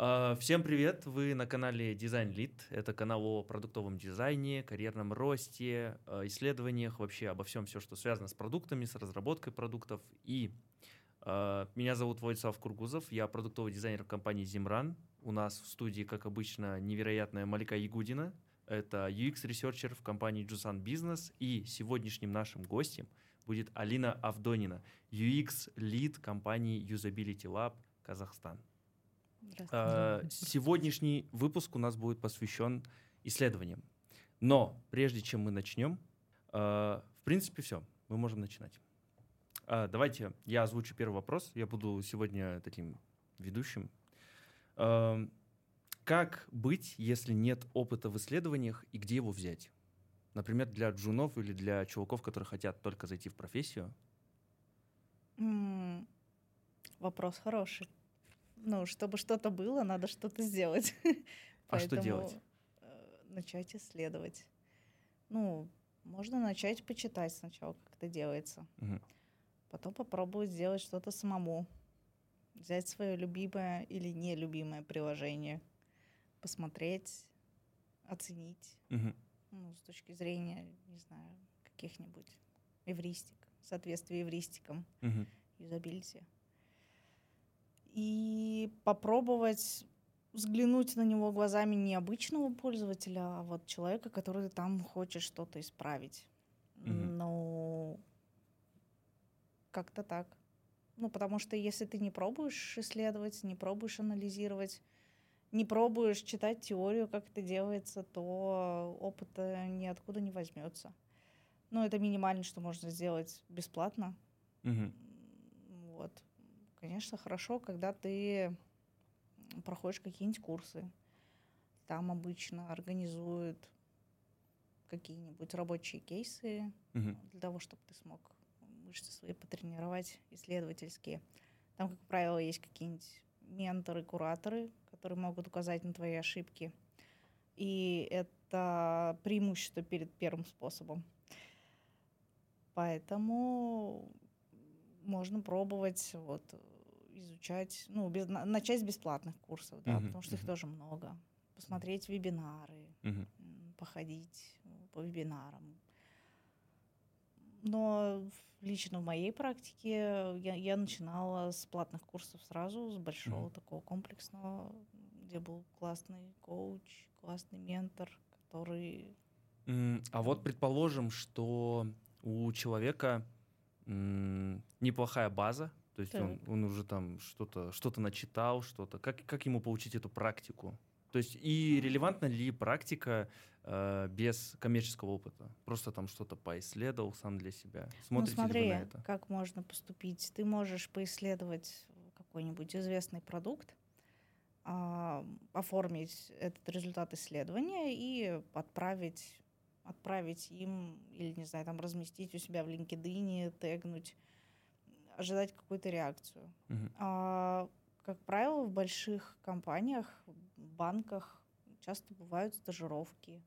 А, всем привет! Вы на канале Design Lead. Это канал о продуктовом дизайне, карьерном росте, а, исследованиях, вообще обо всем, все, что связано с продуктами, с разработкой продуктов. И э, меня зовут Владислав Кургузов, я продуктовый дизайнер компании Zimran. У нас в студии, как обычно, невероятная Малика Ягудина. Это UX-researcher в компании Jusan Business. И сегодняшним нашим гостем будет Алина Авдонина, UX-лид компании Usability Lab Казахстан. Э, сегодняшний выпуск у нас будет посвящен исследованиям. Но прежде чем мы начнем, э, в принципе, все, мы можем начинать. Э, давайте я озвучу первый вопрос. Я буду сегодня таким ведущим. Как быть, если нет опыта в исследованиях и где его взять? Например, для джунов или для чуваков, которые хотят только зайти в профессию? Вопрос хороший ну, чтобы что-то было, надо что-то сделать. А что делать? Э, начать исследовать. Ну, можно начать почитать сначала, как это делается. Угу. Потом попробовать сделать что-то самому. Взять свое любимое или нелюбимое приложение. Посмотреть, оценить. Угу. Ну, с точки зрения, не знаю, каких-нибудь эвристик, соответствие эвристикам, угу. юзабилити и попробовать взглянуть на него глазами не обычного пользователя, а вот человека, который там хочет что-то исправить. Mm-hmm. Ну, как-то так. Ну, потому что если ты не пробуешь исследовать, не пробуешь анализировать, не пробуешь читать теорию, как это делается, то опыта ниоткуда не возьмется. Ну, это минимально, что можно сделать бесплатно. Mm-hmm. Вот. Конечно, хорошо, когда ты проходишь какие-нибудь курсы. Там обычно организуют какие-нибудь рабочие кейсы угу. для того, чтобы ты смог мышцы свои потренировать, исследовательские. Там, как правило, есть какие-нибудь менторы, кураторы, которые могут указать на твои ошибки. И это преимущество перед первым способом. Поэтому можно пробовать вот изучать, ну, без, начать с бесплатных курсов, да, uh-huh, потому что uh-huh. их тоже много. Посмотреть вебинары, uh-huh. походить по вебинарам. Но лично в моей практике я, я начинала с платных курсов сразу, с большого uh-huh. такого комплексного, где был классный коуч, классный ментор, который... А вот предположим, что у человека неплохая база, то есть он, он уже там что-то что начитал, что-то. Как, как ему получить эту практику? То есть и релевантна ли практика э, без коммерческого опыта? Просто там что-то поисследовал сам для себя. Смотрите ну, смотри, ли вы на это? как можно поступить. Ты можешь поисследовать какой-нибудь известный продукт, э, оформить этот результат исследования и отправить отправить им или, не знаю, там разместить у себя в LinkedIn, тегнуть ожидать какую-то реакцию. Uh-huh. А, как правило, в больших компаниях, банках часто бывают стажировки.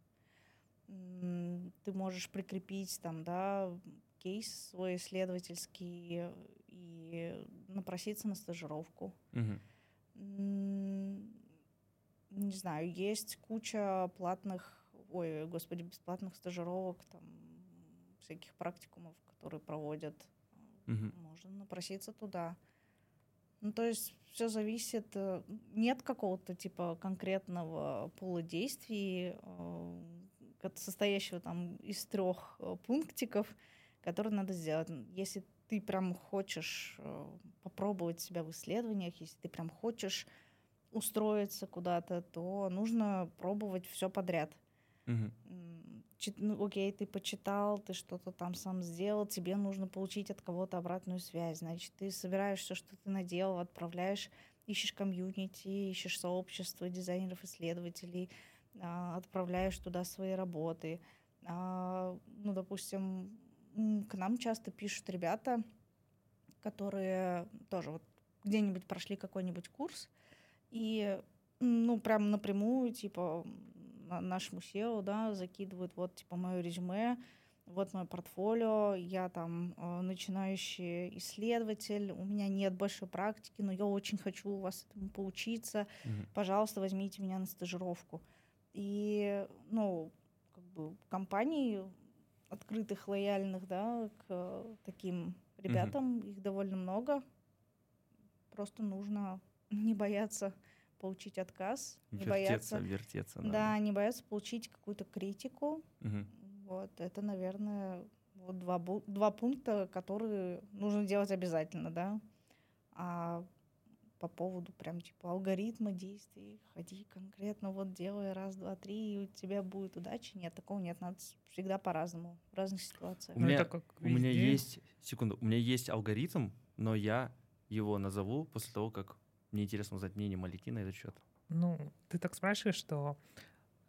Ты можешь прикрепить там, да, кейс свой исследовательский и напроситься на стажировку. Uh-huh. Не знаю, есть куча платных, ой, господи, бесплатных стажировок, там, всяких практикумов, которые проводят угу. можно напроситься туда. Ну, то есть все зависит, э, нет какого-то типа конкретного пула действий, э, состоящего там из трех э, пунктиков, которые надо сделать. Если ты прям хочешь попробовать себя в исследованиях, если ты прям хочешь устроиться куда-то, то нужно пробовать все подряд. Угу ну, окей, ты почитал, ты что-то там сам сделал, тебе нужно получить от кого-то обратную связь. Значит, ты собираешь все, что ты наделал, отправляешь, ищешь комьюнити, ищешь сообщество дизайнеров, исследователей, а, отправляешь туда свои работы. А, ну, допустим, к нам часто пишут ребята, которые тоже вот где-нибудь прошли какой-нибудь курс, и ну, прям напрямую, типа, нашему SEO, да, закидывают вот, типа, мое резюме, вот мое портфолио, я там э, начинающий исследователь, у меня нет большой практики, но я очень хочу у вас этому поучиться, mm-hmm. пожалуйста, возьмите меня на стажировку. И, ну, как бы компаний открытых, лояльных, да, к таким ребятам, mm-hmm. их довольно много. Просто нужно не бояться получить отказ, вертеться, не бояться, вертеться, надо. да, не бояться получить какую-то критику. Угу. Вот это, наверное, вот два два пункта, которые нужно делать обязательно, да. А по поводу прям типа алгоритма действий, ходи конкретно, вот делай раз, два, три, и у тебя будет удача. Нет, такого нет, надо всегда по-разному, в разных ситуациях. У меня, у меня есть, секунду, у меня есть алгоритм, но я его назову после того, как мне интересно узнать мнение Малики на этот счет. Ну, ты так спрашиваешь, что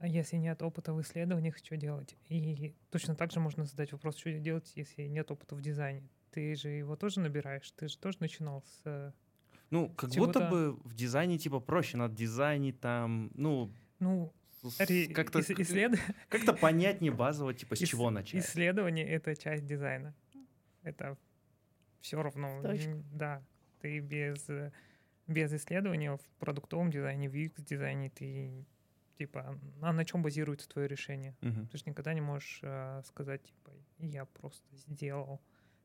если нет опыта в исследованиях, что делать? И точно так же можно задать вопрос, что делать, если нет опыта в дизайне. Ты же его тоже набираешь, ты же тоже начинал с Ну, как будто бы в дизайне типа проще, надо дизайнить там, ну... Ну, как-то исслед... как понятнее базово, типа, с чего начать. Исследование — это часть дизайна. Это все равно. Да, ты без без исследования в продуктовом дизайне, в UX-дизайне ты типа, а на чем базируется твое решение? Uh-huh. Ты же никогда не можешь э, сказать, типа, я просто сделал.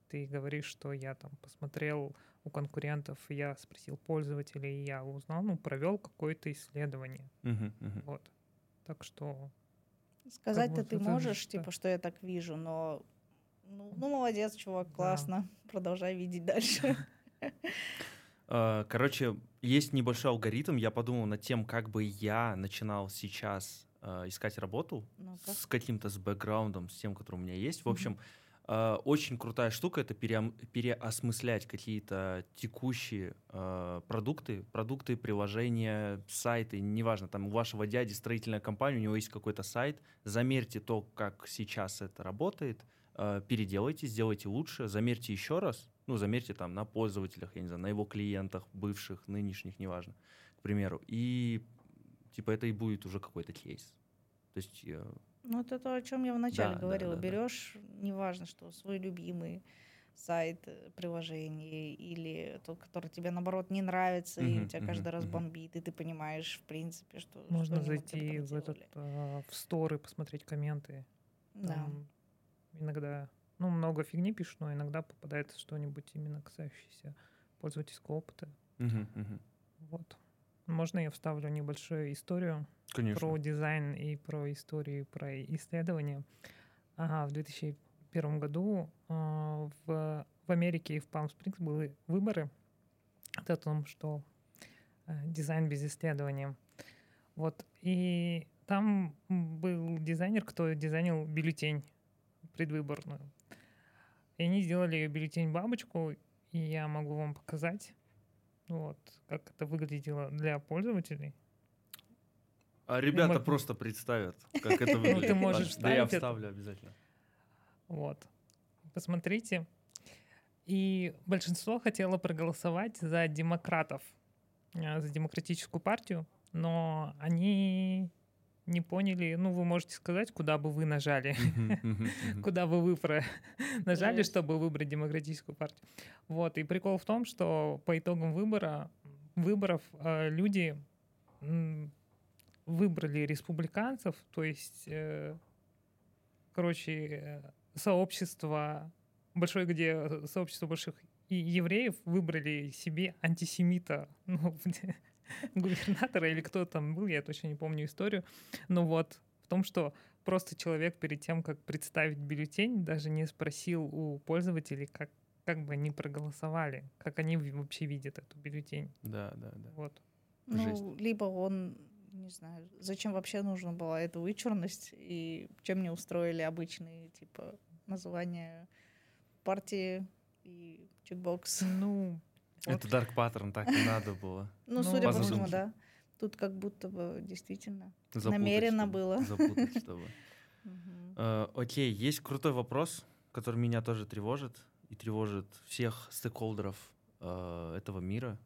Ты говоришь, что я там посмотрел у конкурентов, я спросил пользователей, я узнал, ну, провел какое-то исследование. Uh-huh, uh-huh. Вот. Так что... Сказать-то ты можешь, что... типа, что я так вижу, но ну, ну молодец, чувак, классно. Да. Продолжай видеть дальше. Э, короче, есть небольшой алгоритм. Я подумал над тем, как бы я начинал сейчас э, искать работу ну с каким-то с бэкграундом, с тем, который у меня есть. В общем, э, очень крутая штука это пере, переосмыслять какие-то текущие э, продукты, продукты, приложения, сайты, неважно, там у вашего дяди строительная компания, у него есть какой-то сайт, замерьте то, как сейчас это работает, э, переделайте, сделайте лучше, замерьте еще раз, ну, замерьте там на пользователях, я не знаю, на его клиентах, бывших, нынешних, неважно, к примеру. И типа это и будет уже какой-то кейс. То есть... Я... Ну, это то, о чем я вначале да, говорила. Да, да, Берешь, да. неважно, что свой любимый сайт, э, приложение или тот, который тебе наоборот не нравится, uh-huh, и у тебя uh-huh, каждый раз uh-huh. бомбит, и ты понимаешь, в принципе, что можно что зайти в этот э, в стор и посмотреть комменты. Да. Там иногда ну, много фигни пишут, но иногда попадается что-нибудь именно касающееся пользовательского опыта. Uh-huh, uh-huh. Вот. Можно я вставлю небольшую историю Конечно. про дизайн и про историю, про исследования. Ага, в 2001 году э, в, в Америке и в Палм-Спрингс были выборы о том, что э, дизайн без исследования. Вот. И там был дизайнер, кто дизайнил бюллетень предвыборную. И они сделали бюллетень бабочку, и я могу вам показать, вот, как это выглядело для пользователей. А ребята мы... просто представят, как это выглядит. Ну, ты можешь Да, я вставлю обязательно. Вот. Посмотрите. И большинство хотело проголосовать за демократов, э, за демократическую партию, но они не поняли, ну, вы можете сказать, куда бы вы нажали, куда бы вы нажали, чтобы выбрать демократическую партию. Вот, и прикол в том, что по итогам выбора, выборов э, люди выбрали республиканцев, то есть, э, короче, э, сообщество большое, где сообщество больших и евреев выбрали себе антисемита, ну, губернатора или кто там был, я точно не помню историю. Но вот в том, что просто человек перед тем, как представить бюллетень, даже не спросил у пользователей, как, как бы они проголосовали, как они вообще видят эту бюллетень. Да, да, да. Вот. Ну, Жесть. либо он, не знаю, зачем вообще нужна была эта вычурность, и чем не устроили обычные, типа, названия партии и чекбокс. Ну, это Dark Pattern, так и надо было. Ну, судя по всему, да. Тут как будто бы действительно намеренно было. Запутать, чтобы. Э, окей, есть крутой вопрос, который меня тоже тревожит и тревожит всех стейкхолдеров э, этого мира.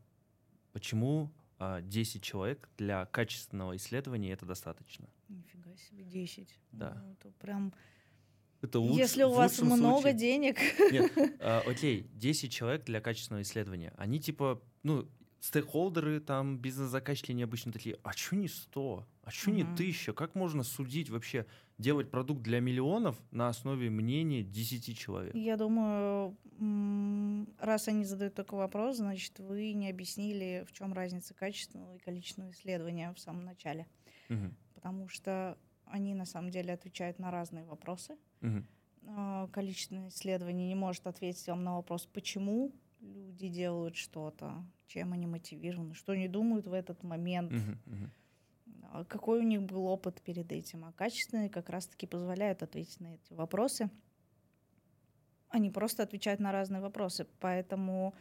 Почему 10 э, человек для качественного исследования это достаточно? Нифига себе, 10. Да. Ну, это прям Это луч, Если у вас много случае. денег. Нет, а, окей, 10 человек для качественного исследования. Они типа, ну, стейкхолдеры, там, бизнес-заказчики, они обычно такие, а чё не 100? А чё не тысяча? Как можно судить вообще, делать продукт для миллионов на основе мнения 10 человек? Я думаю, раз они задают такой вопрос, значит, вы не объяснили, в чем разница качественного и количественного исследования в самом начале. Угу. Потому что они на самом деле отвечают на разные вопросы. Угу. Количественное исследование не может ответить вам на вопрос, почему люди делают что-то, чем они мотивированы, что они думают в этот момент, uh-huh, uh-huh. какой у них был опыт перед этим. А качественные как раз-таки позволяют ответить на эти вопросы. Они просто отвечают на разные вопросы, поэтому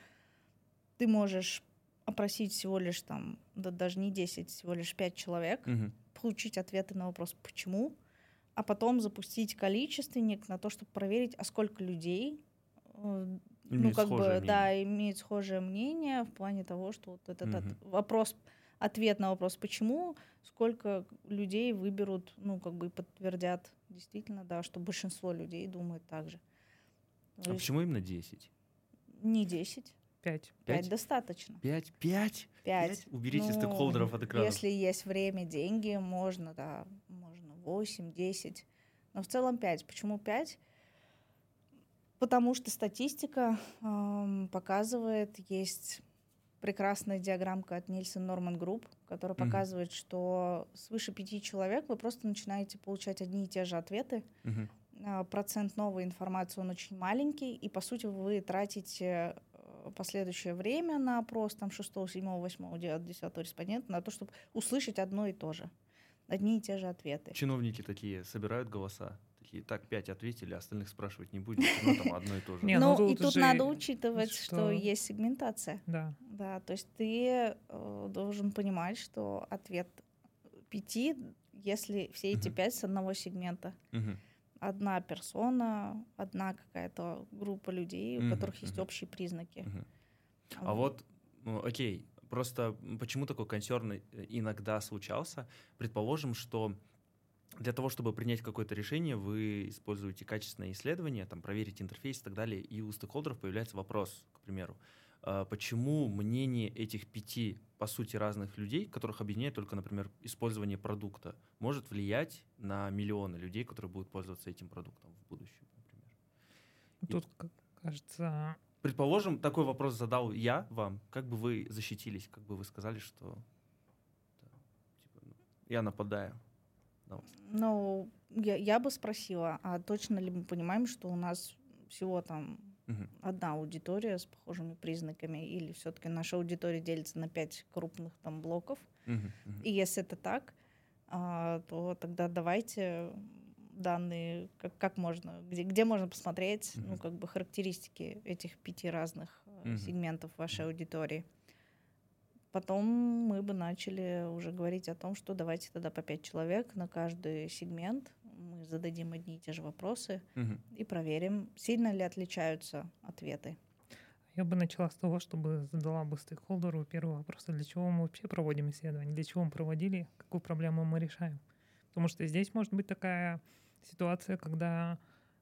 ты можешь опросить всего лишь там, да даже не 10, всего лишь 5 человек, uh-huh. получить ответы на вопрос «почему?», а потом запустить количественник на то, чтобы проверить, а сколько людей э, ну, как бы, мнение. да, имеет схожее мнение в плане того, что вот этот, угу. вопрос, ответ на вопрос, почему, сколько людей выберут, ну, как бы подтвердят действительно, да, что большинство людей думает так же. А есть, почему именно 10? Не 10. Пять. Пять достаточно. Пять? Пять? Пять. Уберите ну, стейкхолдеров от экрана. Если есть время, деньги, можно, да, можно восемь, десять. Но в целом пять. Почему пять? Потому что статистика э, показывает, есть прекрасная диаграммка от Nielsen Norman Group, которая mm-hmm. показывает, что свыше пяти человек вы просто начинаете получать одни и те же ответы. Mm-hmm. Э, процент новой информации он очень маленький, и по сути вы тратите последующее время на опрос там 6, 7, 8, 9, 10 респондента на то, чтобы услышать одно и то же. Одни и те же ответы. Чиновники такие собирают голоса такие, так, пять ответили, остальных спрашивать не будем, ну там одно и то же. Ну, ну и тут надо учитывать, что есть сегментация. Да. Да, то есть ты э, должен понимать, что ответ пяти, если все эти пять с одного сегмента. Одна персона, одна какая-то группа людей, у которых есть общие признаки. А вот, ну, окей, просто почему такой консерн э, иногда случался? Предположим, что для того, чтобы принять какое-то решение, вы используете качественное исследование, там, проверить интерфейс и так далее, и у стейкхолдеров появляется вопрос, к примеру, почему мнение этих пяти, по сути, разных людей, которых объединяет только, например, использование продукта, может влиять на миллионы людей, которые будут пользоваться этим продуктом в будущем, например. Тут, и, кажется... Предположим, такой вопрос задал я вам, как бы вы защитились, как бы вы сказали, что да, типа, ну, я нападаю на вас? Ну, я, я бы спросила, а точно ли мы понимаем, что у нас всего там угу. одна аудитория с похожими признаками, или все-таки наша аудитория делится на пять крупных там блоков? Угу, угу. И если это так, а, то тогда давайте данные, как, как можно, где, где можно посмотреть, угу. ну, как бы характеристики этих пяти разных угу. сегментов вашей аудитории. Потом мы бы начали уже говорить о том, что давайте тогда по пять человек на каждый сегмент. Мы зададим одни и те же вопросы угу. и проверим, сильно ли отличаются ответы. Я бы начала с того, чтобы задала бы стейкхолдеру первый вопрос, а для чего мы вообще проводим исследование, для чего мы проводили, какую проблему мы решаем. Потому что здесь может быть такая ситуация, когда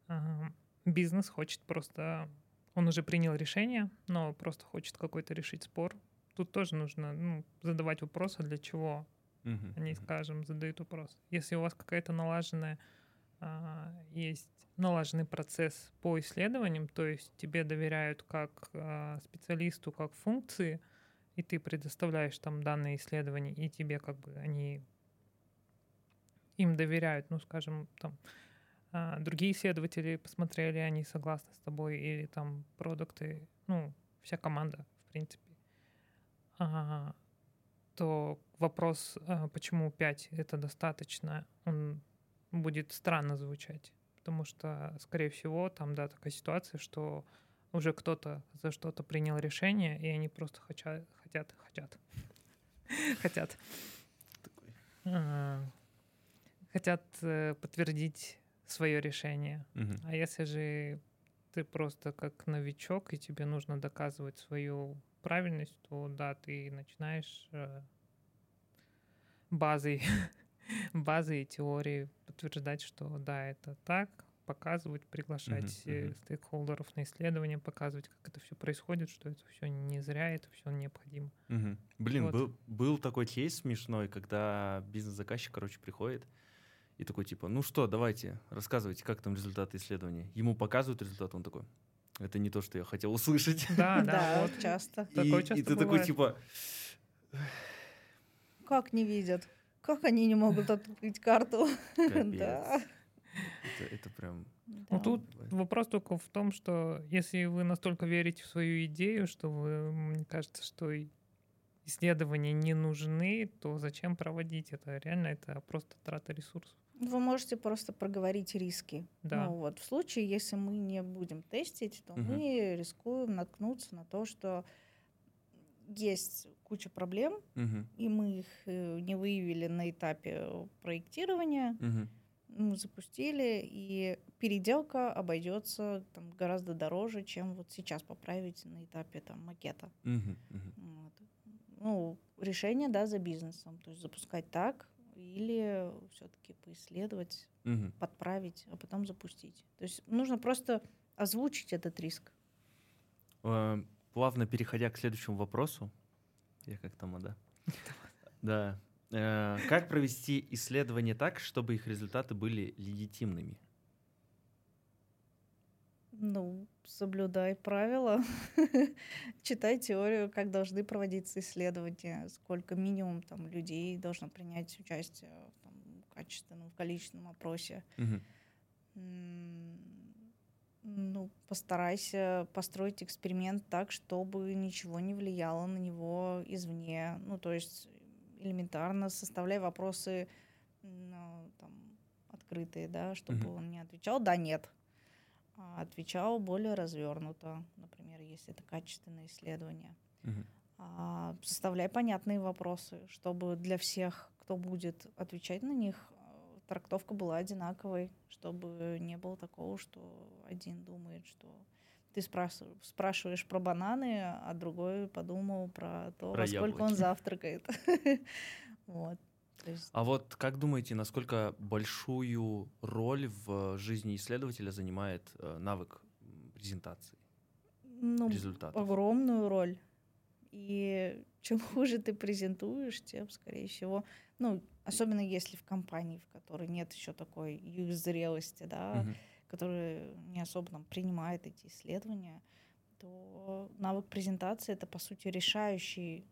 э, бизнес хочет просто, он уже принял решение, но просто хочет какой-то решить спор, тут тоже нужно ну, задавать вопросы, для чего uh-huh, они, uh-huh. скажем, задают вопрос. Если у вас какая-то налаженная есть налаженный процесс по исследованиям, то есть тебе доверяют как а, специалисту, как функции, и ты предоставляешь там данные исследования, и тебе как бы они им доверяют, ну, скажем, там, а, другие исследователи посмотрели, они согласны с тобой, или там продукты, ну, вся команда, в принципе, а, то вопрос, а, почему 5 это достаточно, он будет странно звучать. Потому что, скорее всего, там, да, такая ситуация, что уже кто-то за что-то принял решение, и они просто хотят, хотят, хотят, хотят, а, хотят э, подтвердить свое решение. А если же ты просто как новичок, и тебе нужно доказывать свою правильность, то да, ты начинаешь э, базой, базой теории подтверждать, что да, это так, показывать, приглашать uh-huh, uh-huh. стейкхолдеров на исследования, показывать, как это все происходит, что это все не зря, это все необходимо. Uh-huh. Блин, вот. был, был такой кейс смешной, когда бизнес-заказчик, короче, приходит и такой типа, ну что, давайте, рассказывайте, как там результаты исследования. Ему показывают результат, он такой, это не то, что я хотел услышать. Да, да, вот часто. Часто И ты такой типа... Как не видят? Как они не могут открыть карту? Да. Это, это прям... Ну, тут вопрос только в том, что если вы настолько верите в свою идею, что вы, мне кажется, что исследования не нужны, то зачем проводить это? Реально это просто трата ресурсов. Вы можете просто проговорить риски. Да. Ну, вот в случае, если мы не будем тестить, то угу. мы рискуем наткнуться на то, что есть куча проблем, угу. и мы их э, не выявили на этапе проектирования. Угу. Мы запустили, и переделка обойдется там, гораздо дороже, чем вот сейчас поправить на этапе там, макета. Угу. Угу. Вот. Ну, решение, да, за бизнесом. То есть запускать так, или все-таки поисследовать, угу. подправить, а потом запустить. То есть нужно просто озвучить этот риск. Плавно переходя к следующему вопросу, я как там, да? Да. Э, как провести исследование так, чтобы их результаты были легитимными? Ну, соблюдай правила, читай теорию, как должны проводиться исследования, сколько минимум там людей должно принять участие в там, качественном, в количественном опросе. Ну, постарайся построить эксперимент так, чтобы ничего не влияло на него извне. Ну, то есть элементарно составляй вопросы ну, там, открытые, да, чтобы mm-hmm. он не отвечал «да», «нет», а отвечал более развернуто, например, если это качественное исследование. Угу. А, составляй понятные вопросы, чтобы для всех, кто будет отвечать на них, трактовка была одинаковой, чтобы не было такого, что один думает, что ты спрашиваешь, про бананы, а другой подумал про то, про во сколько он завтракает. Вот. Есть... А вот как думаете, насколько большую роль в жизни исследователя занимает э, навык презентации ну, результатов? Огромную роль. И чем хуже ты презентуешь, тем, скорее всего, ну, особенно если в компании, в которой нет еще такой их зрелости, да, угу. которая не особо там принимает эти исследования, то навык презентации это по сути решающий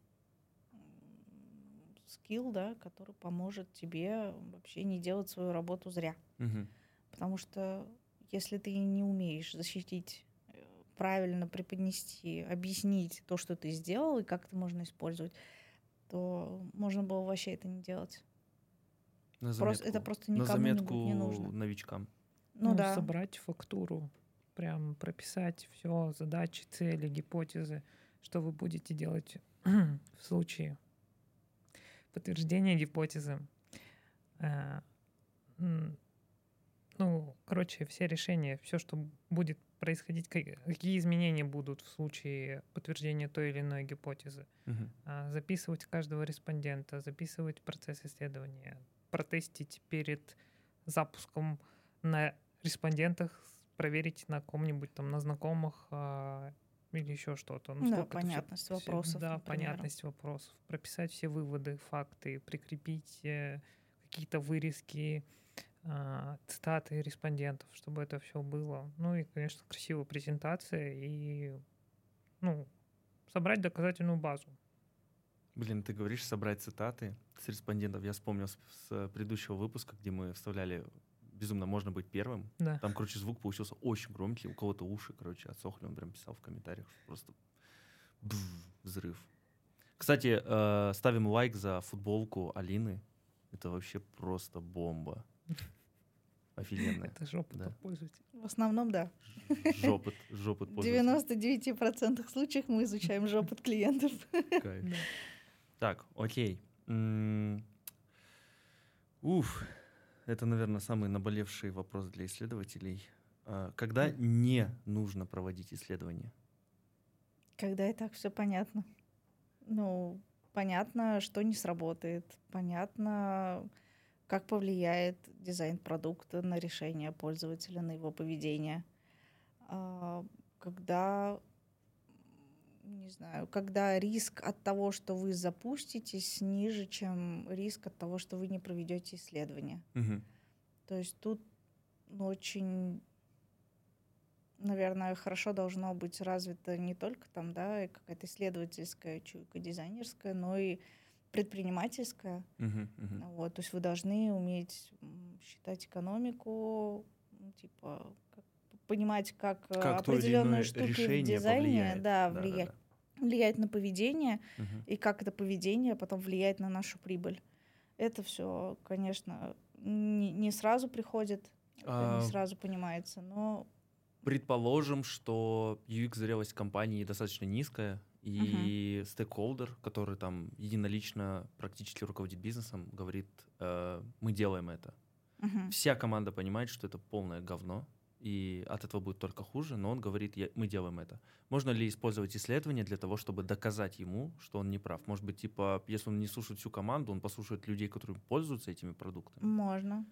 скилл, да, который поможет тебе вообще не делать свою работу зря. Угу. Потому что если ты не умеешь защитить, правильно преподнести, объяснить то, что ты сделал и как это можно использовать, то можно было вообще это не делать. На заметку, просто, это просто никому на заметку не нужно. новичкам. Ну, ну да. Собрать фактуру, прям прописать все, задачи, цели, гипотезы, что вы будете делать в случае подтверждение гипотезы. Э, ну, короче, все решения, все, что будет происходить, какие изменения будут в случае подтверждения той или иной гипотезы. Угу. Записывать каждого респондента, записывать процесс исследования, протестить перед запуском на респондентах, проверить на ком-нибудь там, на знакомых, а, или еще что-то. Ну, да, понятность все, вопросов. Да, например. понятность вопросов. Прописать все выводы, факты, прикрепить э, какие-то вырезки, цитаты респондентов, чтобы это все было. Ну и, конечно, красивая презентация и ну, собрать доказательную базу. Блин, ты говоришь собрать цитаты с респондентов. Я вспомнил с, с предыдущего выпуска, где мы вставляли безумно можно быть первым. Да. Там, короче, звук получился очень громкий, у кого-то уши, короче, отсохли, он прям писал в комментариях, просто бф, взрыв. Кстати, э, ставим лайк за футболку Алины. Это вообще просто бомба. Офигенная. Это жопа да. пользователя. В основном, да. Жопот, жопот В 99% случаев мы изучаем жопот клиентов. Кайф. Да. Так, окей. Уф, это, наверное, самый наболевший вопрос для исследователей. А, когда не нужно проводить исследования? Когда и так все понятно. Ну, понятно, что не сработает. Понятно, как повлияет дизайн продукта на решение пользователя, на его поведение. А, когда, не знаю, когда риск от того, что вы запуститесь, ниже, чем риск от того, что вы не проведете исследование. Угу. То есть тут ну, очень, наверное, хорошо должно быть развито не только там, да, какая-то исследовательская чуйка, дизайнерская, но и предпринимательская. Uh-huh, uh-huh. Вот, то есть вы должны уметь считать экономику, ну, типа как, понимать, как, э, как определенные штуки в дизайне повлияет. Да, да, влия... да, да. влияет на поведение, Uh-huh. и как это поведение потом влияет на нашу прибыль. Это все, конечно, не, не сразу приходит, А, не сразу понимается, но Предположим, что UX-зрелость компании достаточно низкая, и стейкхолдер, который там единолично практически руководит бизнесом, говорит, э, мы делаем это. мгм. Вся команда понимает, что это полное говно, и от этого будет только хуже, но он говорит, «Я- мы делаем это. Можно ли использовать исследование для того, чтобы доказать ему, что он не прав? Может быть, типа, если он не слушает всю команду, он послушает людей, которые пользуются этими продуктами. можно,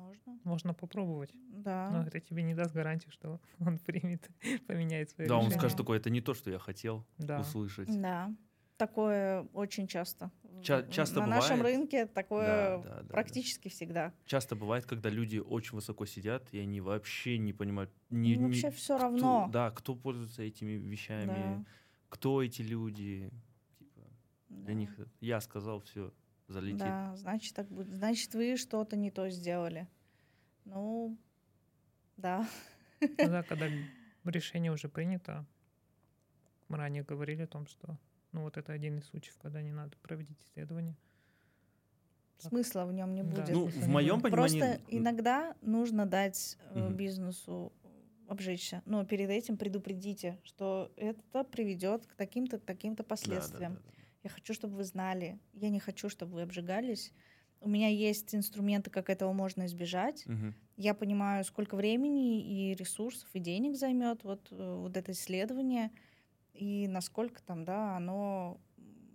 можно, Можно попробовать. да. Но это тебе не даст гарантии, что он примет, поменяет свое Да, он решение. скажет такое, это не то, что я хотел Да. услышать. Да, такое очень часто. Ча- часто На нашем бывает. рынке такое Да, да, да, да. практически всегда. Часто бывает, когда люди очень высоко сидят, и они вообще не понимают, не, не- вообще все кто- равно. да, кто пользуется этими вещами, Да, кто эти люди. Типа, для да. них это- я сказал, все, залетит. Да, значит так будет. Значит, вы что-то не то сделали. Ну, да. Ну да, когда решение уже принято, мы ранее говорили о том, что ну вот это один из случаев, когда не надо проводить исследование. Так. Смысла в нем не Да. будет. Ну, в моем понимании... Просто иногда нужно дать Мгм. бизнесу обжечься. Но перед этим предупредите, что это приведет к таким-то, к таким-то да, да, последствиям. да, да. Я хочу, чтобы вы знали. Я не хочу, чтобы вы обжигались. У меня есть инструменты, как этого можно избежать. Мгм. Я понимаю, сколько времени и ресурсов и денег займет вот, э, вот это исследование и насколько там, да, оно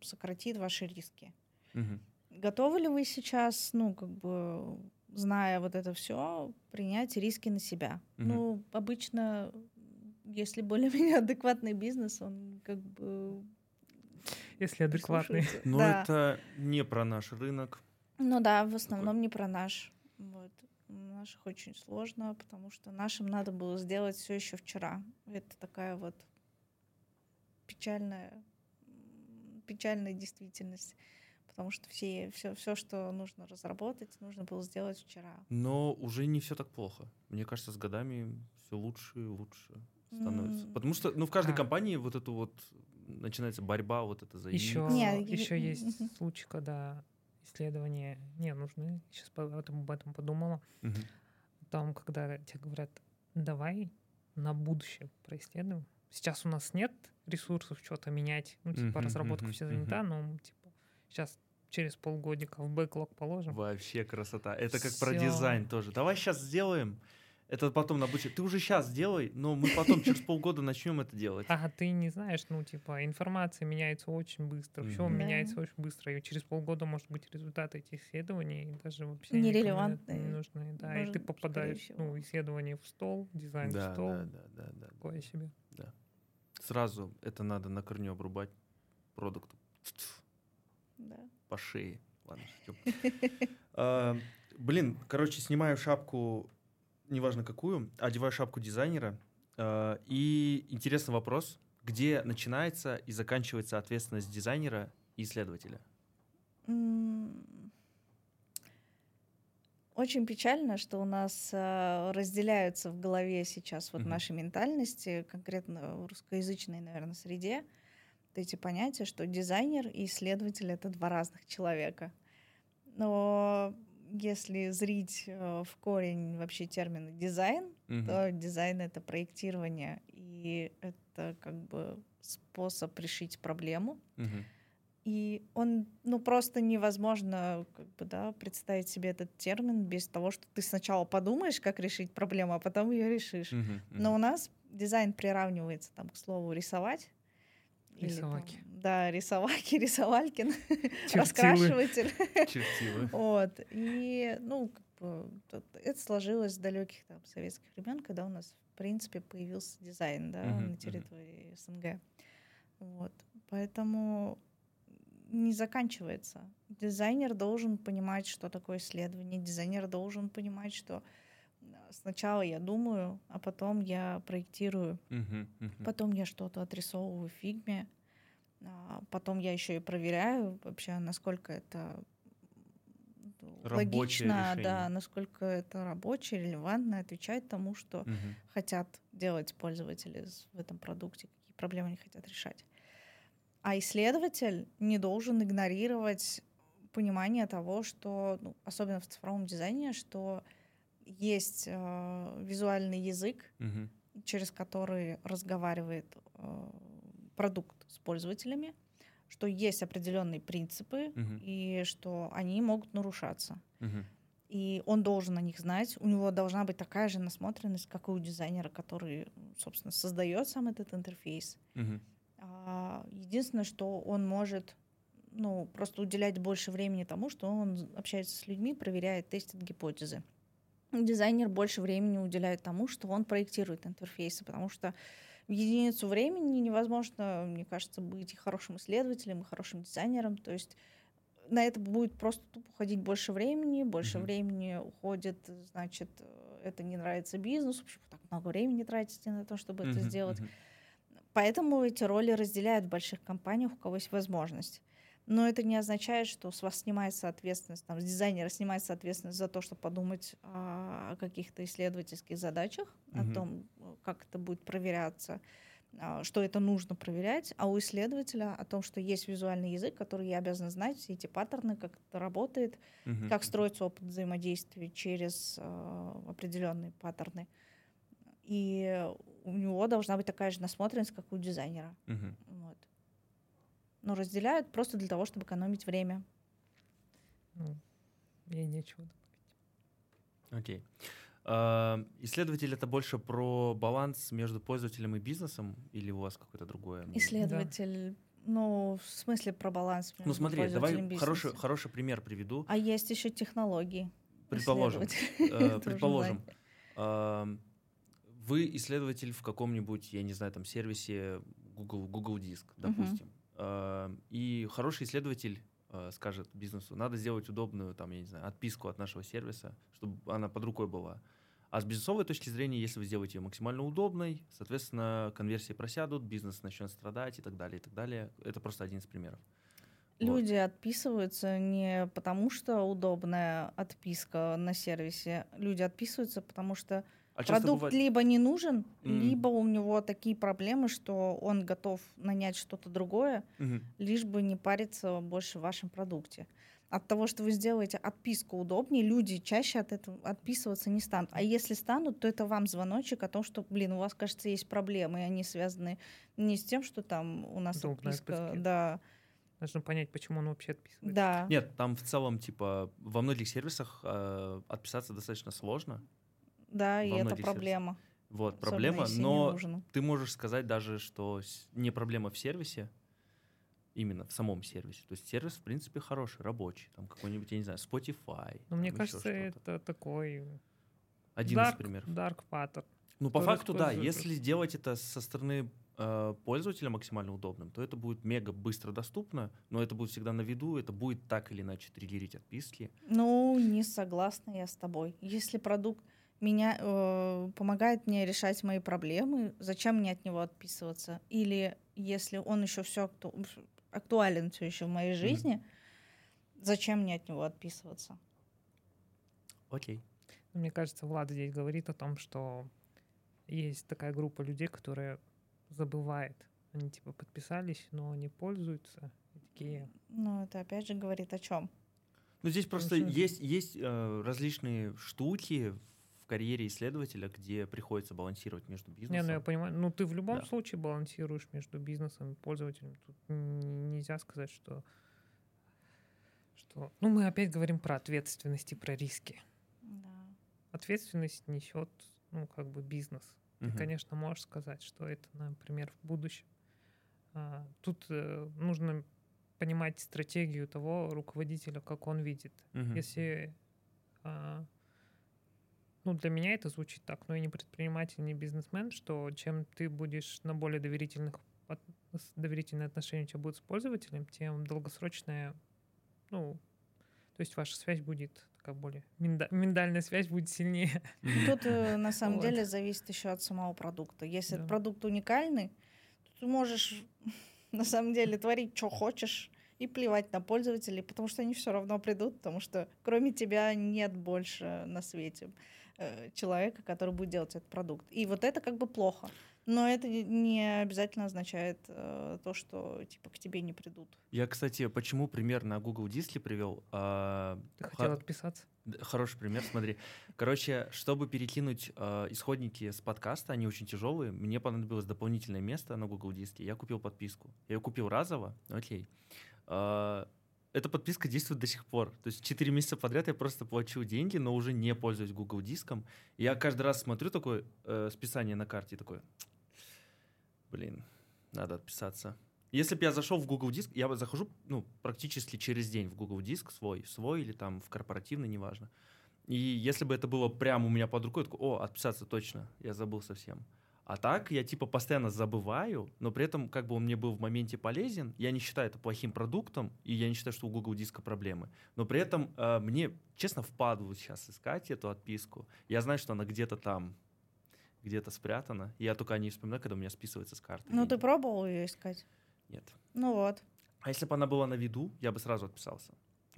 сократит ваши риски. Мгм. Готовы ли вы сейчас, ну, как бы, зная вот это все, принять риски на себя? Мгм. Ну, обычно, если более-менее адекватный бизнес, он как бы Если адекватный. Но Да. это не про наш рынок. Ну да, в основном не про наш. Вот. Наших очень сложно, потому что нашим надо было сделать все еще вчера. Это такая вот печальная, печальная действительность. Потому что все, все, все, что нужно разработать, нужно было сделать вчера. Но уже не все так плохо. Мне кажется, с годами все лучше и лучше становится. М. Потому что, ну, в каждой А. компании вот эту вот начинается борьба вот это за Еще, UX. Не, еще и- есть мгм. случаи, когда исследования не нужны. Сейчас об этом, об этом подумала. Мгм. Там, когда тебе говорят, давай на будущее происследуем. Сейчас у нас нет ресурсов что-то менять. Ну, типа, Мгм, разработка мгм, все занята, но, типа, сейчас через полгодика в бэклог положим. Вообще красота. Это как про Всё. дизайн тоже. Давай сейчас сделаем. Это потом на будущее. Ты уже сейчас сделай, но мы потом через полгода начнем это делать. А ты не знаешь, ну, типа, информация меняется очень быстро, все. Да. меняется очень быстро, и через полгода, может быть, результаты этих исследований даже вообще Нерелевантные, не нужны. Да, и ты попадаешь, ну, исследование в стол, дизайн в Да, стол, да, да, да, да. такое себе. Сразу это надо на корню обрубать продукту Да. по шее. Ладно, шучу. А, Блин, короче, снимаю шапку, неважно какую, одеваю шапку дизайнера. а, И интересный вопрос, где начинается и заканчивается ответственность дизайнера и исследователя? Очень печально, что у нас э, разделяются в голове сейчас вот Мгм. наши ментальности, конкретно в русскоязычной, наверное, среде, вот эти понятия, что дизайнер и исследователь — это два разных человека. Но если зрить э, в корень вообще термина дизайн, Мгм. то дизайн — это проектирование, и это как бы способ решить проблему. Мгм. И он, ну, просто невозможно, как бы, да, представить себе этот термин без того, что ты сначала подумаешь, как решить проблему, а потом ее решишь. Мгм. Но у нас дизайн приравнивается там к слову рисовать. или там, Рисовать. Да, рисовальки, рисовалькин, раскрашиватель. Чертилы. Вот. И, ну, это сложилось с далеких там советских времен, когда у нас, в принципе, появился дизайн, да, uh-huh, на территории uh-huh. СНГ. Вот. Поэтому не заканчивается. Дизайнер должен понимать, что такое исследование. Дизайнер должен понимать, что сначала я думаю, а потом я проектирую, uh-huh, uh-huh. потом я что-то отрисовываю в фигме, потом я еще и проверяю вообще, насколько это рабочее логично, решение. да, насколько это рабочее, релевантно, отвечает тому, что uh-huh. хотят делать пользователи в этом продукте, какие проблемы они хотят решать. А исследователь не должен игнорировать понимание того, что, ну, особенно в цифровом дизайне, что есть э, визуальный язык, угу. через который разговаривает э, продукт с пользователями, что есть определенные принципы угу. и что они могут нарушаться. Угу. И он должен о них знать. У него должна быть такая же насмотренность, как и у дизайнера, который, собственно, создает сам этот интерфейс. Угу. Единственное, что он может ну, просто уделять больше времени тому, что он общается с людьми, проверяет, тестит гипотезы. Дизайнер больше времени уделяет тому, что он проектирует интерфейсы, потому что единицу времени невозможно, мне кажется, быть и хорошим исследователем, и хорошим дизайнером. То есть на это будет просто тупо уходить больше времени, больше mm-hmm. времени уходит, значит, это не нравится бизнесу, почему так много времени тратите на то, чтобы mm-hmm. это сделать. Mm-hmm. Поэтому эти роли разделяют в больших компаниях, у кого есть возможность. Но это не означает, что с вас снимается ответственность, там, с дизайнера снимается ответственность за то, чтобы подумать о каких-то исследовательских задачах, угу. о том, как это будет проверяться, а, что это нужно проверять, а у исследователя о том, что есть визуальный язык, который я обязан знать, все эти паттерны, как это работает, угу. как строится опыт взаимодействия через э, определенные паттерны. И у него должна быть такая же насмотренность, как у дизайнера. Угу. Вот. Но разделяют просто для того, чтобы экономить время. Ну, мне нечего добавить. Окей. Uh, исследователь это больше про баланс между пользователем и бизнесом или у вас какое-то другое? Исследователь, да. ну, в смысле про баланс между Ну, смотри, давай хороший, хороший пример приведу. А есть еще технологии. Предположим. Э, предположим. Вы исследователь в каком-нибудь, я не знаю, там сервисе Google, Google Диск, допустим. И хороший исследователь э, скажет бизнесу, надо сделать удобную, там, я не знаю, отписку от нашего сервиса, чтобы она под рукой была. А с бизнесовой точки зрения, если вы сделаете ее максимально удобной, соответственно, конверсии просядут, бизнес начнет страдать и так далее, и так далее. Это просто один из примеров. Люди вот. отписываются не потому, что удобная отписка на сервисе. Люди отписываются, потому что а Продукт бывает... либо не нужен, mm. либо у него такие проблемы, что он готов нанять что-то другое, mm-hmm. лишь бы не париться больше в вашем продукте. От того, что вы сделаете отписку удобнее, люди чаще от этого отписываться не станут. А если станут, то это вам звоночек о том, что, блин, у вас, кажется, есть проблемы, и они связаны не с тем, что там у нас Удобная отписка, отписки. да. Нужно понять, почему он вообще отписывается. Да. Нет, там в целом, типа, во многих сервисах э, отписаться достаточно сложно. Да, и это проблема. Сервисах. Вот, Особенно проблема, но ты можешь сказать даже, что не проблема в сервисе, именно в самом сервисе. То есть сервис, в принципе, хороший, рабочий. Там какой-нибудь, я не знаю, Spotify. Ну, мне кажется, это такой... Один dark, из примеров. Dark pattern. Ну, по факту, да. Если сделать это со стороны э, пользователя максимально удобным, то это будет мега быстро доступно, но это будет всегда на виду, это будет так или иначе триггерить отписки. Ну, не согласна я с тобой. Если продукт меня э, помогает мне решать мои проблемы, зачем мне от него отписываться? Или если он еще все акту актуален все еще в моей жизни, mm-hmm. зачем мне от него отписываться? Окей. Okay. Ну, мне кажется, Влад здесь говорит о том, что есть такая группа людей, которые забывает. Они типа подписались, но не пользуются. И такие... Ну, это опять же говорит о чем? Ну, здесь просто есть, есть э, различные штуки карьере исследователя, где приходится балансировать между бизнесом. Не, ну я понимаю. Ну ты в любом да. случае балансируешь между бизнесом и пользователем. Тут нельзя сказать, что что. Ну мы опять говорим про ответственность и про риски. Да. Ответственность несет, ну как бы бизнес. Ты, угу. конечно, можешь сказать, что это, например, в будущем А, тут э, нужно понимать стратегию того руководителя, как он видит. Угу. Если а, ну, для меня это звучит так, но я не предприниматель, не бизнесмен, что чем ты будешь на более доверительных доверительные отношения у тебя будут с пользователем, тем долгосрочная, ну, то есть ваша связь будет такая более миндальная связь будет сильнее. Тут э, на самом вот. деле зависит еще от самого продукта. Если да. продукт уникальный, то ты можешь на самом деле творить, что хочешь, и плевать на пользователей, потому что они все равно придут, потому что кроме тебя нет больше на свете человека, который будет делать этот продукт. И вот это как бы плохо. Но это не обязательно означает э, то, что типа к тебе не придут. Я, кстати, почему пример на Google Диске привел? А, Ты хотел х... отписаться? Хороший пример, смотри. Короче, чтобы перекинуть э, исходники с подкаста, они очень тяжелые, мне понадобилось дополнительное место на Google Диске. Я купил подписку. Я ее купил разово, окей. Э, эта подписка действует до сих пор. То есть 4 месяца подряд я просто плачу деньги, но уже не пользуюсь Google Диском. Я каждый раз смотрю такое э, списание на карте такой, блин, надо отписаться. Если бы я зашел в Google Диск, я захожу ну, практически через день в Google Диск свой, свой или там в корпоративный, неважно. И если бы это было прямо у меня под рукой, я такой, о, отписаться точно, я забыл совсем. А так я типа постоянно забываю, но при этом как бы он мне был в моменте полезен. Я не считаю это плохим продуктом, и я не считаю, что у Google Диска проблемы. Но при этом э, мне, честно, впадло сейчас искать эту отписку. Я знаю, что она где-то там, где-то спрятана. Я только о ней вспоминаю, когда у меня списывается с карты. Ну, ты пробовал ее искать? Нет. Ну вот. А если бы она была на виду, я бы сразу отписался.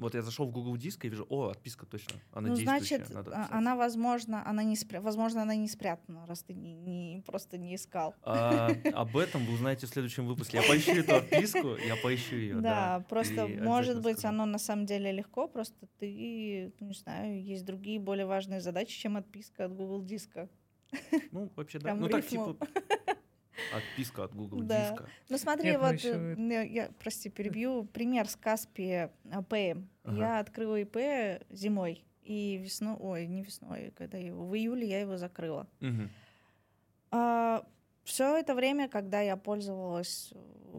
Вот я зашел в Google Диск и вижу, о, отписка точно, она ну, значит, надо а, она, возможно, она не спря... возможно, она не спрятана, раз ты не, не, просто не искал. А, об этом вы узнаете в следующем выпуске. Я поищу эту отписку, я поищу ее. Да, да просто, может быть, скажу. оно на самом деле легко, просто ты, ну, не знаю, есть другие более важные задачи, чем отписка от Google Диска. Ну, вообще, да. ну, так, типа, отписка от Google да. диска. Ну, смотри, я вот, еще... я, я, прости, перебью, пример с Каспи Pay. Ага. Я открыла ИП зимой, и весной, ой, не весной, когда его, в июле я его закрыла. Угу. А, все это время, когда я пользовалась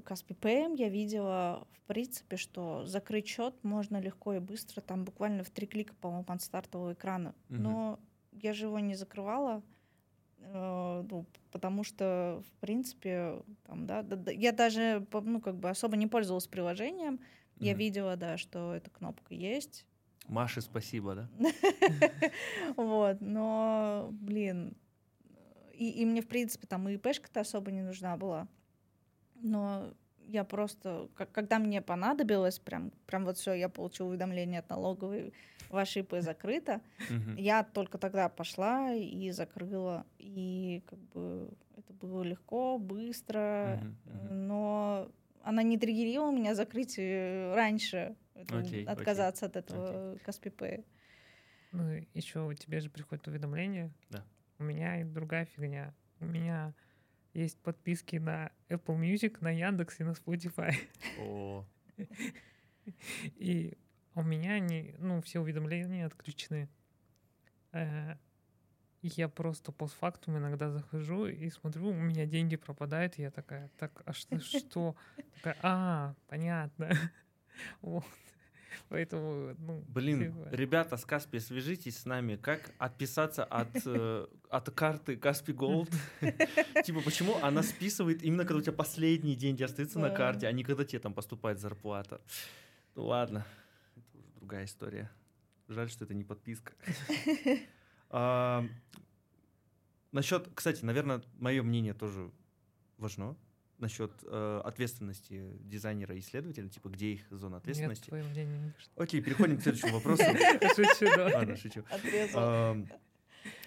Каспи Pay, я видела, в принципе, что закрыть счет можно легко и быстро, там буквально в три клика, по-моему, от стартового экрана. Угу. Но я же его не закрывала, Э, ну, потому что, в принципе, там, да, да, я даже, ну, как бы особо не пользовалась приложением, я mm видела, да, что эта кнопка есть. Маше спасибо, да? Вот, но, блин, и, и мне, в принципе, там и ИПшка-то особо не нужна была. Но я просто, когда мне понадобилось, прям, прям вот все, я получила уведомление от налоговой, ваше ИП закрыто, я только тогда пошла и закрыла, и как бы это было легко, быстро, но она не триггерила меня закрыть э, раньше, отказаться от этого Pay. Ну, еще у тебя же приходит уведомление. Да. У меня и другая фигня. У меня есть подписки на Apple Music, на Яндекс и на Spotify. О. И у меня они, ну, все уведомления отключены. Э, я просто постфактум иногда захожу и смотрю, у меня деньги пропадают, и я такая, так, а что, что? Такая, а, понятно. Вот. Поэтому, ну... Блин, типа... ребята с Каспи, свяжитесь с нами. Как отписаться от, э, от карты Каспи Голд? Типа, почему она списывает именно когда у тебя последние деньги остаются на карте, а не когда тебе там поступает зарплата? Ну ладно, это уже другая история. Жаль, что это не подписка. Насчет, кстати, наверное, мое мнение тоже важно насчет э, ответственности дизайнера и исследователя, типа, где их зона ответственности. Нет, мнение Окей, переходим к следующему вопросу. Шучу, да. Ладно, шучу.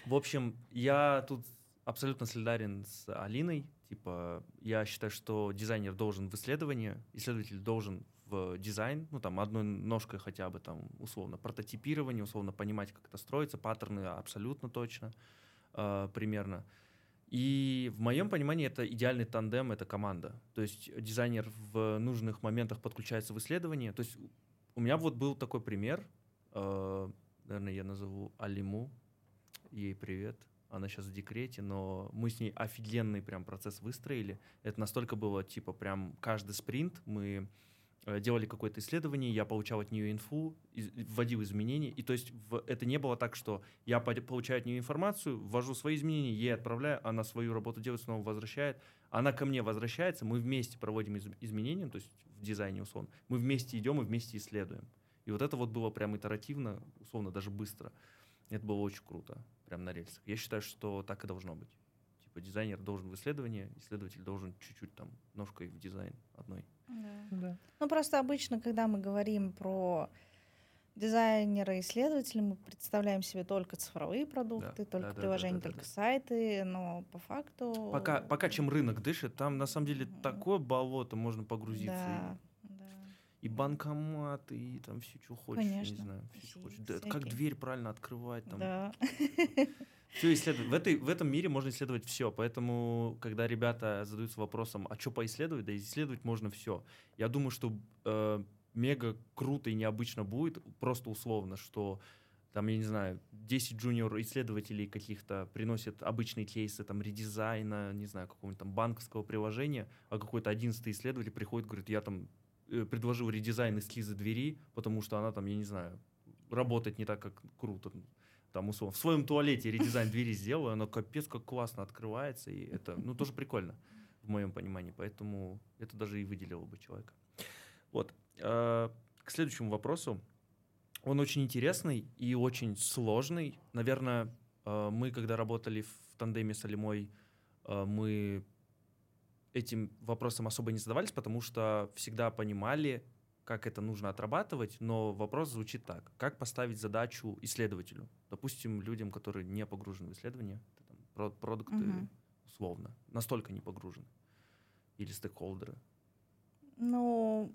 В общем, я тут абсолютно солидарен с Алиной. Типа, я считаю, что дизайнер должен в исследование, исследователь должен в дизайн, ну, там, одной ножкой хотя бы, там, условно, прототипирование, условно понимать, как это строится, паттерны абсолютно точно, э, примерно. И в моем понимании это идеальный тандем, это команда. То есть дизайнер в нужных моментах подключается в исследование. То есть у меня вот был такой пример, э, наверное, я назову Алиму, ей привет. она сейчас в декрете, но мы с ней офигенный прям процесс выстроили. Это настолько было, типа, прям каждый спринт мы делали какое-то исследование, я получал от нее инфу, вводил изменения, и то есть в, это не было так, что я получаю от нее информацию, ввожу свои изменения, ей отправляю, она свою работу делает, снова возвращает, она ко мне возвращается, мы вместе проводим из, изменения, то есть в дизайне условно, мы вместе идем и вместе исследуем. И вот это вот было прям итеративно, условно, даже быстро. Это было очень круто, прям на рельсах. Я считаю, что так и должно быть. Типа дизайнер должен в исследование, исследователь должен чуть-чуть там ножкой в дизайн одной. Да. Да. Ну просто обычно, когда мы говорим про дизайнера, исследователя, мы представляем себе только цифровые продукты, да, только да, приложения, да, да, только да, сайты, но по факту... Пока, пока чем рынок дышит, там на самом деле такое болото, можно погрузиться. Да, и банкоматы, и там все, что хочешь, Конечно. не знаю, все, что хочешь. Да, как дверь правильно открывать там. Да. Все исследовать. В, этой, в этом мире можно исследовать все. Поэтому, когда ребята задаются вопросом, а что поисследовать, да исследовать можно все. Я думаю, что э, мега круто и необычно будет, просто условно, что там, я не знаю, 10 джуниор-исследователей каких-то приносят обычные кейсы, там, редизайна, не знаю, какого-нибудь там банковского приложения, а какой-то одиннадцатый исследователь приходит, говорит, я там Э, предложил редизайн эскиза двери, потому что она там, я не знаю, работает не так, как круто. Там, условно, в своем туалете редизайн двери сделаю, она капец как классно открывается, и это, ну, тоже прикольно в моем понимании, поэтому это даже и выделило бы человека. Вот. Э, к следующему вопросу. Он очень интересный и очень сложный. Наверное, э, мы, когда работали в тандеме с Алимой, мы этим вопросом особо не задавались, потому что всегда понимали, как это нужно отрабатывать, но вопрос звучит так. Как поставить задачу исследователю? Допустим, людям, которые не погружены в исследование, там, продукты угу. условно, настолько не погружены. Или стейкхолдеры. Ну,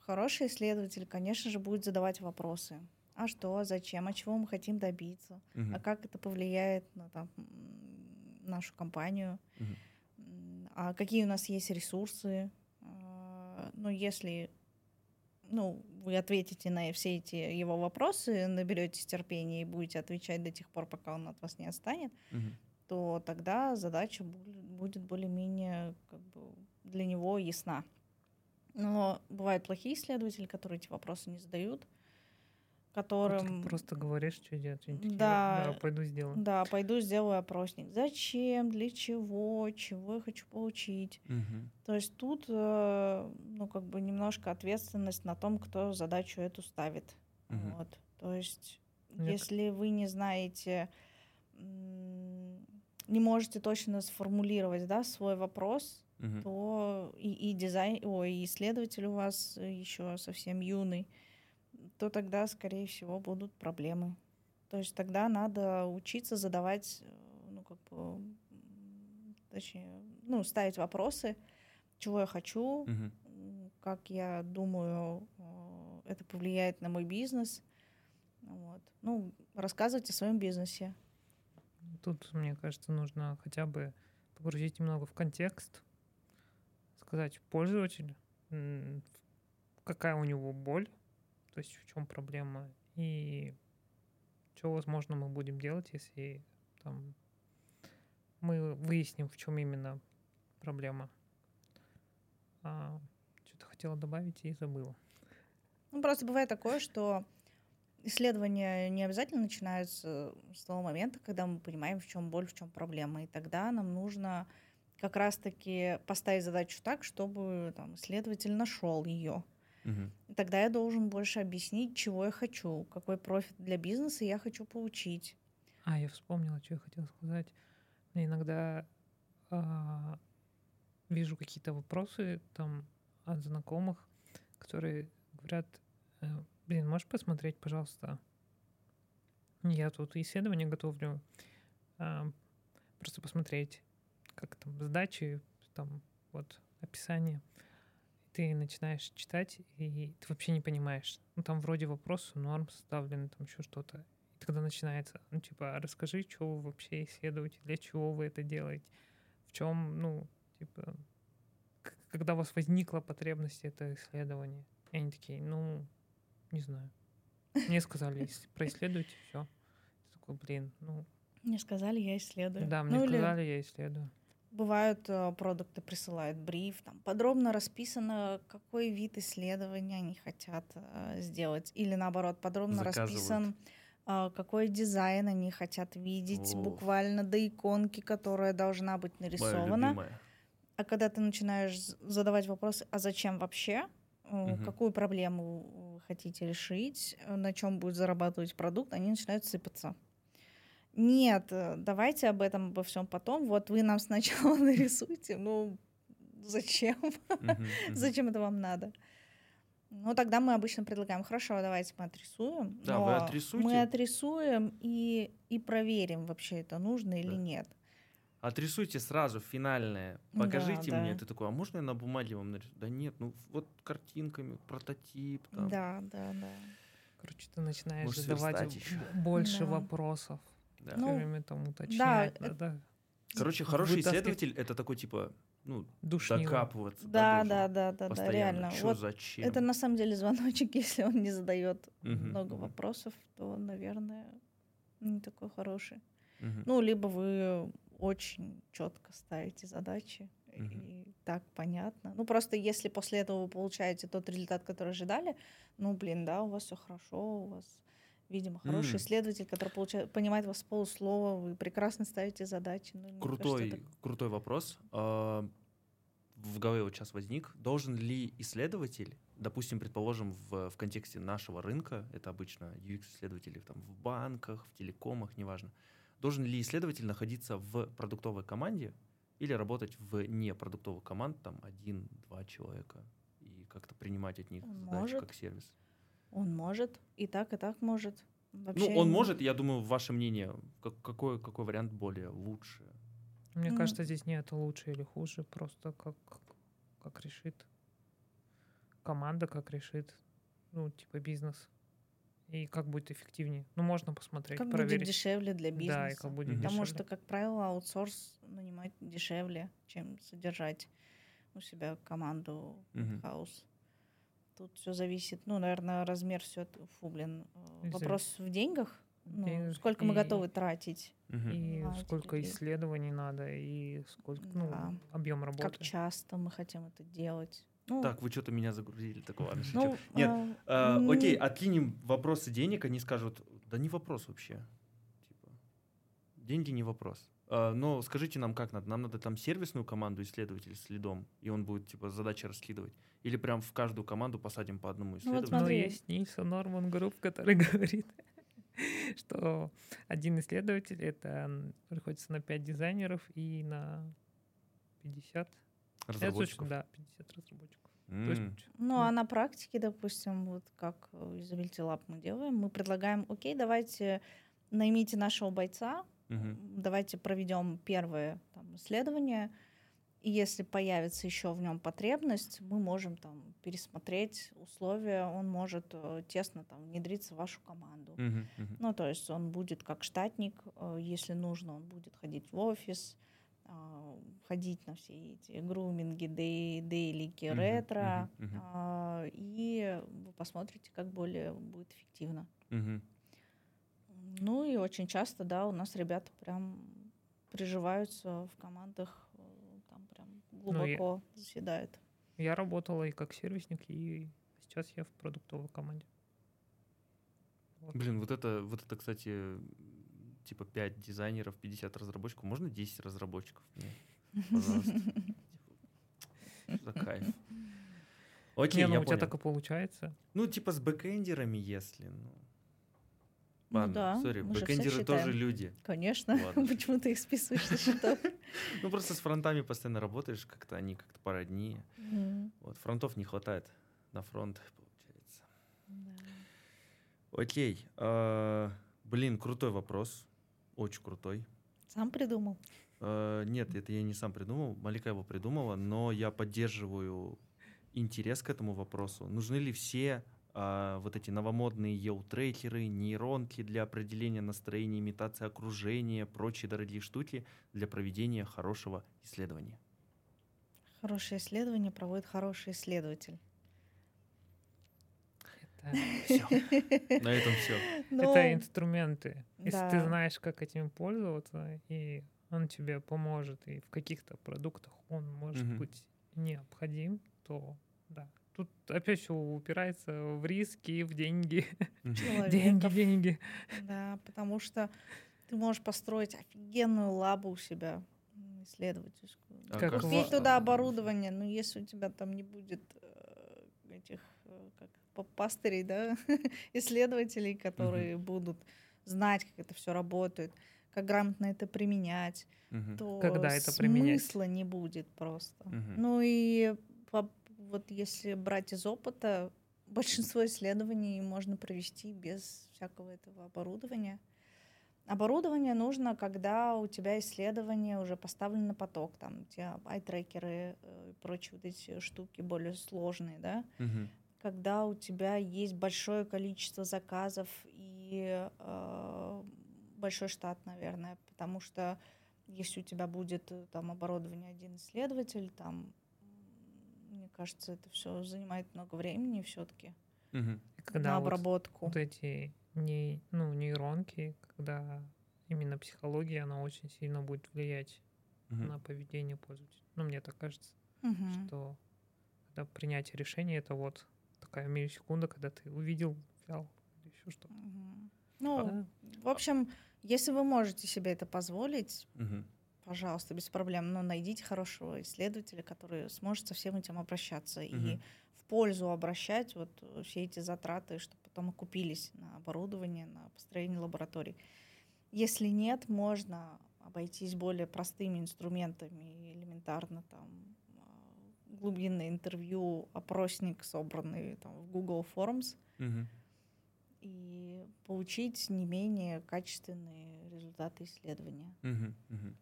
хороший исследователь, конечно же, будет задавать вопросы. А что, зачем, а чего мы хотим добиться, угу. а как это повлияет на там, нашу компанию. Угу а какие у нас есть ресурсы. А, ну, если ну, вы ответите на все эти его вопросы, наберетесь терпения и будете отвечать до тех пор, пока он от вас не отстанет, угу. то тогда задача будет более-менее как бы для него ясна. Но бывают плохие исследователи, которые эти вопросы не задают, которым... Вот просто говоришь, что делать. Да, да, пойду сделаю. Да, пойду сделаю опросник. Зачем, для чего, чего я хочу получить. Угу. То есть тут, э, ну, как бы немножко ответственность на том, кто задачу эту ставит. Угу. Вот. То есть, Нет. если вы не знаете, не можете точно сформулировать, да, свой вопрос, угу. то и, и дизайн, ой, и исследователь у вас еще совсем юный, то тогда, скорее всего, будут проблемы. То есть тогда надо учиться задавать, э, ну, как бы, точнее, ну, ставить вопросы, чего я хочу, угу. как я думаю, э, это повлияет на мой бизнес. Вот. Ну, рассказывать о своем бизнесе. Тут, мне кажется, нужно хотя бы погрузить немного в контекст, сказать пользователю, какая у него боль, то есть в чем проблема и что, возможно, мы будем делать, если там мы выясним, в чем именно проблема. А, что-то хотела добавить и забыла. Ну, просто бывает такое, что исследования не обязательно начинаются с того момента, когда мы понимаем, в чем боль, в чем проблема. И тогда нам нужно как раз-таки поставить задачу так, чтобы там, исследователь нашел ее. Угу. Тогда я должен больше объяснить, чего я хочу, какой профит для бизнеса я хочу получить. А, я вспомнила, что я хотела сказать. Я иногда а, вижу какие-то вопросы там от знакомых, которые говорят, э, блин, можешь посмотреть, пожалуйста, я тут исследование готовлю, а, просто посмотреть, как там сдачи, там вот описание ты начинаешь читать, и ты вообще не понимаешь. Ну, там вроде вопросы, норм составлены, там еще что-то. И тогда начинается, ну, типа, расскажи, что вы вообще исследуете, для чего вы это делаете, в чем, ну, типа, когда у вас возникла потребность это исследование. И они такие, ну, не знаю. Мне сказали, происследуйте, все. Такой, блин, ну, Мне сказали, я исследую. Да, мне Ну, или- сказали, я исследую. Бывают э, продукты присылают бриф, там подробно расписано, какой вид исследования они хотят э, сделать, или наоборот подробно Заказывают. расписан, э, какой дизайн они хотят видеть, О. буквально до иконки, которая должна быть нарисована. А когда ты начинаешь задавать вопросы, а зачем вообще, Мгм. какую проблему вы хотите решить, на чем будет зарабатывать продукт, они начинают сыпаться. Нет, э, давайте об этом обо всем потом. Вот вы нам сначала нарисуйте. Ну, зачем? Зачем это вам надо? Ну, тогда мы обычно предлагаем, хорошо, давайте мы отрисуем. Да, вы отрисуйте. Мы отрисуем и, и проверим, вообще это нужно или Да. нет. Отрисуйте сразу финальное. Да, Покажите да. мне. Ты такой, а можно я на бумаге вам нарисую? Да нет, ну вот картинками, прототип. Там. Да, да, да. Короче, ты начинаешь Может, задавать больше Да. вопросов. Да. Ну, Всё время там уточнять э- надо. Короче, хороший вытаскивать- исследователь это такой типа, ну, Душнило. докапываться. Да, да, да, да, да, реально. Чё, Вот зачем? это на самом деле звоночек, если он не задает Мгм, много вопросов, то, наверное, не такой хороший. Мгм. Ну, либо вы очень четко ставите задачи, Мгм. и так понятно. Ну, просто если после этого вы получаете тот результат, который ожидали, ну, блин, да, у вас все хорошо, у вас, видимо, хороший М. исследователь, который получает, понимает вас с полуслова, вы прекрасно ставите задачи. Ну, мне кажется, Крутой, это- крутой вопрос. А, В голове вот сейчас возник. Должен ли исследователь, допустим, предположим, в, в контексте нашего рынка, это обычно UX-исследователи там, в банках, в телекомах, неважно, должен ли исследователь находиться в продуктовой команде или работать в непродуктовых команд, там один-два человека, и как-то принимать от них задачи может. как сервис? Он может, и так, и так может. Вообще ну, он не- может, я думаю, ваше мнение, как- какой, какой вариант более лучше? Мне М. кажется, здесь нет лучше или хуже, просто как, как решит команда, как решит, ну, типа бизнес. И как будет эффективнее. Ну, можно посмотреть, Как проверить. будет дешевле для бизнеса. Да, и как будет Мгм. Потому что, как правило, аутсорс нанимать дешевле, чем содержать у себя команду хаус. Тут все зависит, ну, наверное, размер все, фу, блин, э, И вопрос в деньгах, ну, деньгах сколько мы и- готовы тратить. И на сколько людей. исследований надо, и сколько, ну, Да. объем работы. как часто мы хотим это делать. Ну, Так, вы что-то меня загрузили, такого ладно, ну, Нет, а, А, м, окей, откинем вопросы денег, они скажут, да не вопрос вообще. Типа, деньги не вопрос. А, но скажите нам, как надо? Нам надо там сервисную команду исследователей с лидом, и он будет типа задачи раскидывать? Или прям в каждую команду посадим по одному Ну, вот исследователю? Но смотри. есть Nielsen Norman Group, который говорит, что один исследователь это приходится на 5 дизайнеров и на 50 Это очень- Разработчиков? да, 50 разработчиков. М, есть, Ну, а на практике, допустим, вот как э, из Ability Lab мы делаем, мы предлагаем, окей, давайте наймите нашего бойца, мгм. давайте проведем первое там, исследование, и если появится еще в нем потребность, мы можем там пересмотреть условия, он может э, тесно там внедриться в вашу команду. Мгм. Ну, то есть он будет как штатник, э, если нужно, он будет ходить в офис, а, ходить на все эти груминги, дей- дейлики, Мгм, ретро, а, и вы посмотрите, как более будет эффективно. Мгм. Ну и очень часто, да, у нас ребята прям приживаются в командах, э, там прям я- глубоко заседают. Я работала и как сервисник, и сейчас я в продуктовой команде. Вот. Блин, вот это, вот это, кстати, типа 5 дизайнеров, 50 разработчиков. Можно 10 разработчиков? мне? Пожалуйста. За кайф? Окей, Не, ну я у тебя понял. так и получается. Ну, типа с бэкэндерами, если. Ну, Ну Ладно, да, сори, бэкэндеры тоже люди. Конечно. Почему ты их списываешь со счетов? Ну, просто с фронтами постоянно работаешь, как-то они как-то породнее. Вот, фронтов не хватает на фронт, получается. Окей. а, Блин, крутой вопрос. Очень крутой. Сам придумал. Э, Нет, это я не сам придумал, Малика его придумала, но я поддерживаю интерес к этому вопросу. Нужны ли все а, вот эти новомодные еу-трекеры, нейронки для определения настроения, имитации окружения, прочие дорогие штуки для проведения хорошего исследования? Хорошее исследование проводит хороший исследователь. Все. На этом все. Это инструменты. Если ты знаешь, как этим пользоваться, и он тебе поможет, и в каких-то продуктах он может быть необходим, то. Тут опять все упирается в риски, в деньги. Деньги, деньги. Да, потому что ты можешь построить офигенную лабу у себя исследовательскую. А как Купить туда оборудование, но если у тебя там не будет э, этих э, как пастырей, да, исследователей, которые угу. будут знать, как это все работает, как грамотно это применять, угу. то Когда это смысла применять? не будет просто. Угу. Ну и по, вот если брать из опыта, большинство исследований можно провести без всякого этого оборудования. Оборудование нужно, когда у тебя исследование уже поставлено на поток, там у тебя айтрекеры э, и прочие вот эти штуки более сложные, да, угу. когда у тебя есть большое количество заказов и э, большой штат, наверное, потому что если у тебя будет э, там оборудование один исследователь, там, мне кажется, это все занимает много времени все-таки угу. на обработку. Вот, вот эти не, ну, нейронки, когда именно психология, она очень сильно будет влиять угу. на поведение пользователя. Ну, мне так кажется, угу. что когда принятие решения, это вот такая миллисекунда, когда ты увидел, взял или еще что-то. Угу. Ну, а, в общем, если вы можете себе это позволить, угу. Пожалуйста, без проблем, но найдите хорошего исследователя, который сможет со всем этим обращаться угу. и в пользу обращать вот все эти затраты, чтобы потом окупились на оборудование, на построение лабораторий. Если нет, можно обойтись более простыми инструментами, элементарно там а, глубинное интервью, опросник, собранный там, в Google Forms, угу. и получить не менее качественные результаты исследования. Угу, угу.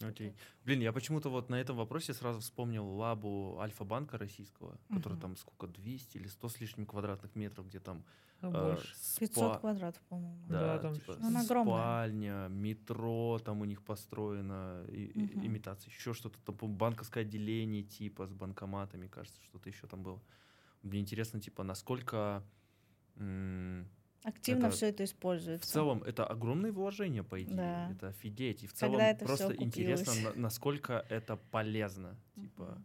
Окей. Блин, я почему-то вот на этом вопросе сразу вспомнил лабу Альфа-банка российского, угу. который там сколько, 200 или 100 с лишним квадратных метров, где там... А э, спа... 500 квадратов, по-моему. Да, да там типа, ну, спальня, метро там у них построено, и, угу. имитация, еще что-то там, банковское отделение типа с банкоматами, кажется, что-то еще там было. Мне интересно, типа, насколько... М- Активно это, все это используется. В целом, это огромные вложения, по идее. Да. Это офигеть. И в целом это просто интересно, на, насколько это полезно. Типа.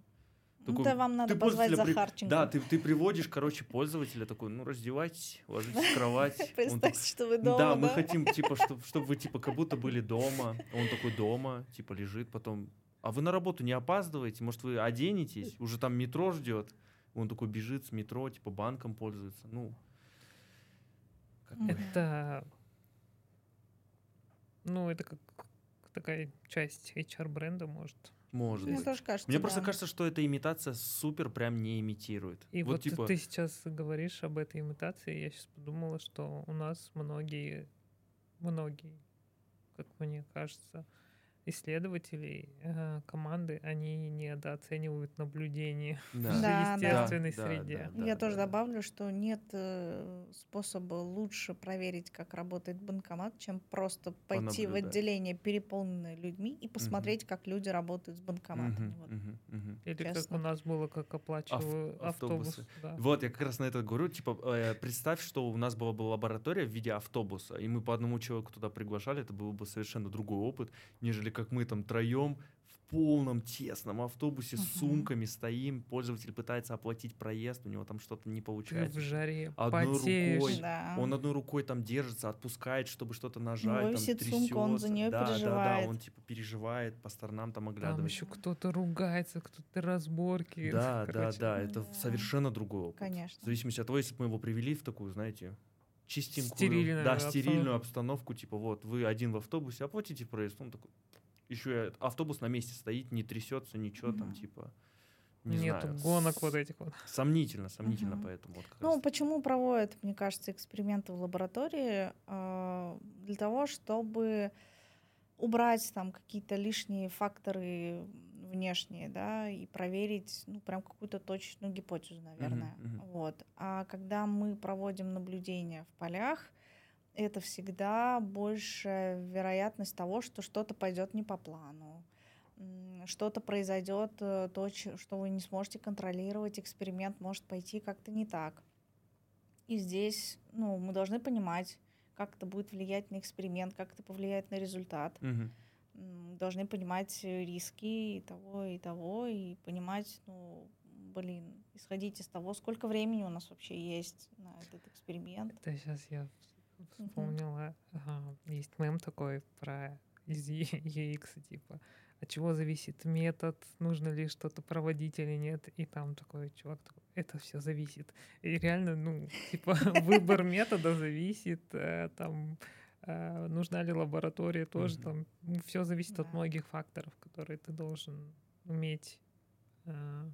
Такой, это вам надо позвать Захарченко. Да, ты, ты приводишь, короче, пользователя такой, ну, раздевайтесь, ложитесь в кровать. Представьте, что вы дома, Да, мы хотим, типа, чтобы вы, типа, как будто были дома. Он такой дома, типа, лежит, потом... А вы на работу не опаздываете? Может, вы оденетесь? Уже там метро ждет. Он такой бежит с метро, типа, банком пользуется. Ну, это, ну, это как такая часть HR-бренда, может. Может Мне быть. тоже кажется, Мне да. просто кажется, что эта имитация супер прям не имитирует. И вот, вот типа... ты сейчас говоришь об этой имитации, я сейчас подумала, что у нас многие, многие, как мне кажется, исследователей э, команды, они недооценивают наблюдение да. в да, естественной да, среде. Да, да, Я да, тоже да. добавлю, что нет э, способа лучше проверить, как работает банкомат, чем просто пойти в отделение, переполненное людьми, и посмотреть, угу. как люди работают с банкоматами. Угу, вот. угу, угу. Или Честно. как у нас было, как оплачиваю Ав- автобус. автобусы. Да. Вот, я как раз на это говорю. Типа, э, представь, что у нас была бы лаборатория в виде автобуса, и мы по одному человеку туда приглашали, это был бы совершенно другой опыт, нежели как мы там троем в полном тесном автобусе uh-huh. с сумками стоим, пользователь пытается оплатить проезд, у него там что-то не получается. в жаре одной потеешь. рукой, да. он одной рукой там держится, отпускает, чтобы что-то нажать, ну, там трясется. Сумка, он за нее да, переживает. Да, да, он типа переживает, по сторонам там оглядывает. Там еще кто-то ругается, кто-то разборки. Да, да, да, это да. совершенно другой опыт. Конечно. В зависимости от того, если бы мы его привели в такую, знаете, чистенькую, стерильную, да, стерильную обстановку, типа вот вы один в автобусе, оплатите проезд, он такой, еще автобус на месте стоит, не трясется, ничего mm-hmm. там типа. Не Нету знаю. гонок вот этих вот. Сомнительно, сомнительно, uh-huh. поэтому. Вот ну, раз. почему проводят, мне кажется, эксперименты в лаборатории? Э, для того, чтобы убрать там какие-то лишние факторы внешние, да, и проверить, ну, прям какую-то точную гипотезу, наверное. Uh-huh, uh-huh. Вот. А когда мы проводим наблюдения в полях, это всегда большая вероятность того, что что-то пойдет не по плану, что-то произойдет, э, то, что вы не сможете контролировать, эксперимент может пойти как-то не так. И здесь, ну, мы должны понимать, как это будет влиять на эксперимент, как это повлияет на результат. Мгм. Должны понимать э, риски и того, и того, и понимать, ну, блин, исходить из того, сколько времени у нас вообще есть на этот эксперимент. Это сейчас я. Вспомнила, ага, есть мем такой про из UX, типа, от чего зависит метод, нужно ли что-то проводить или нет, и там такой чувак такой, это все зависит. И реально, ну, типа, выбор метода зависит, э, там, э, нужна ли лаборатория тоже, там, все зависит от многих факторов, которые ты должен уметь, э,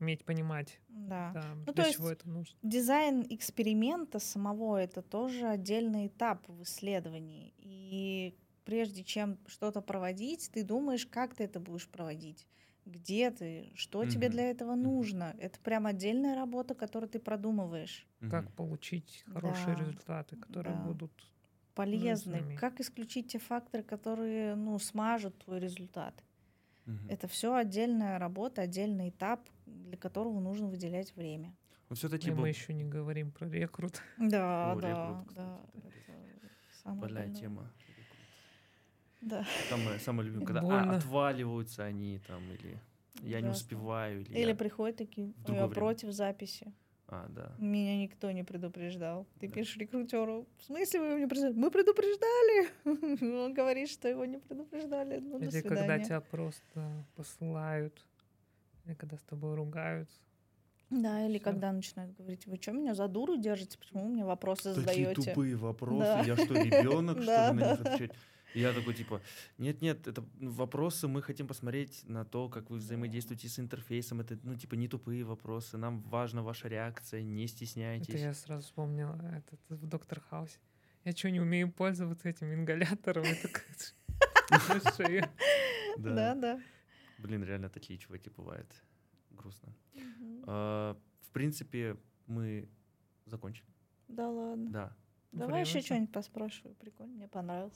уметь понимать, Да. да, Ну, то для есть чего это нужно. Дизайн эксперимента самого это тоже отдельный этап в исследовании. И прежде чем что-то проводить, ты думаешь, как ты это будешь проводить, где ты, что тебе Мгм. для этого нужно. Это прям отдельная работа, которую ты продумываешь. Как получить хорошие Да, результаты, которые да. будут Полезный. Нужными. Как исключить те факторы, которые ну, смажут твой результат. Мгм. Это все отдельная работа, отдельный этап, для которого нужно выделять время. Но все-таки И мы еще не говорим про рекрут. Да, О, да, рекрут, да. кстати, да. это больная тема. Да. Самое, самое любимое, когда а, Больно. отваливаются они там, или я не Ужасно. успеваю, или, Или я- приходят такие, в «Ой, другое я время». против записи. А, да. Меня никто не предупреждал. Ты Да. пишешь рекрутеру, в смысле вы его не предупреждали? Мы предупреждали. Он говорит, что его не предупреждали. Ну, до Или когда тебя просто посылают, или когда с тобой ругаются. Да, или Всё. когда начинают говорить, вы что меня за дуру держите, почему вы мне вопросы Такие задаете? тупые вопросы. Да. Я что, ребенок, что ли, на них отвечать? Я такой, типа, нет-нет, это вопросы, мы хотим посмотреть на то, как вы взаимодействуете с интерфейсом. Это, ну, типа, не тупые вопросы. Нам важна ваша реакция, не Это стесняйтесь. я сразу вспомнила этот в Доктор Хаусе. Я что, не умею пользоваться этим ингалятором? Это. Да, да. Блин, реально такие чуваки бывают. Грустно. Мгм. А, В принципе, мы закончили. Да ладно. Да. Давай Время еще что-нибудь поспрашиваю. Прикольно, мне понравилось.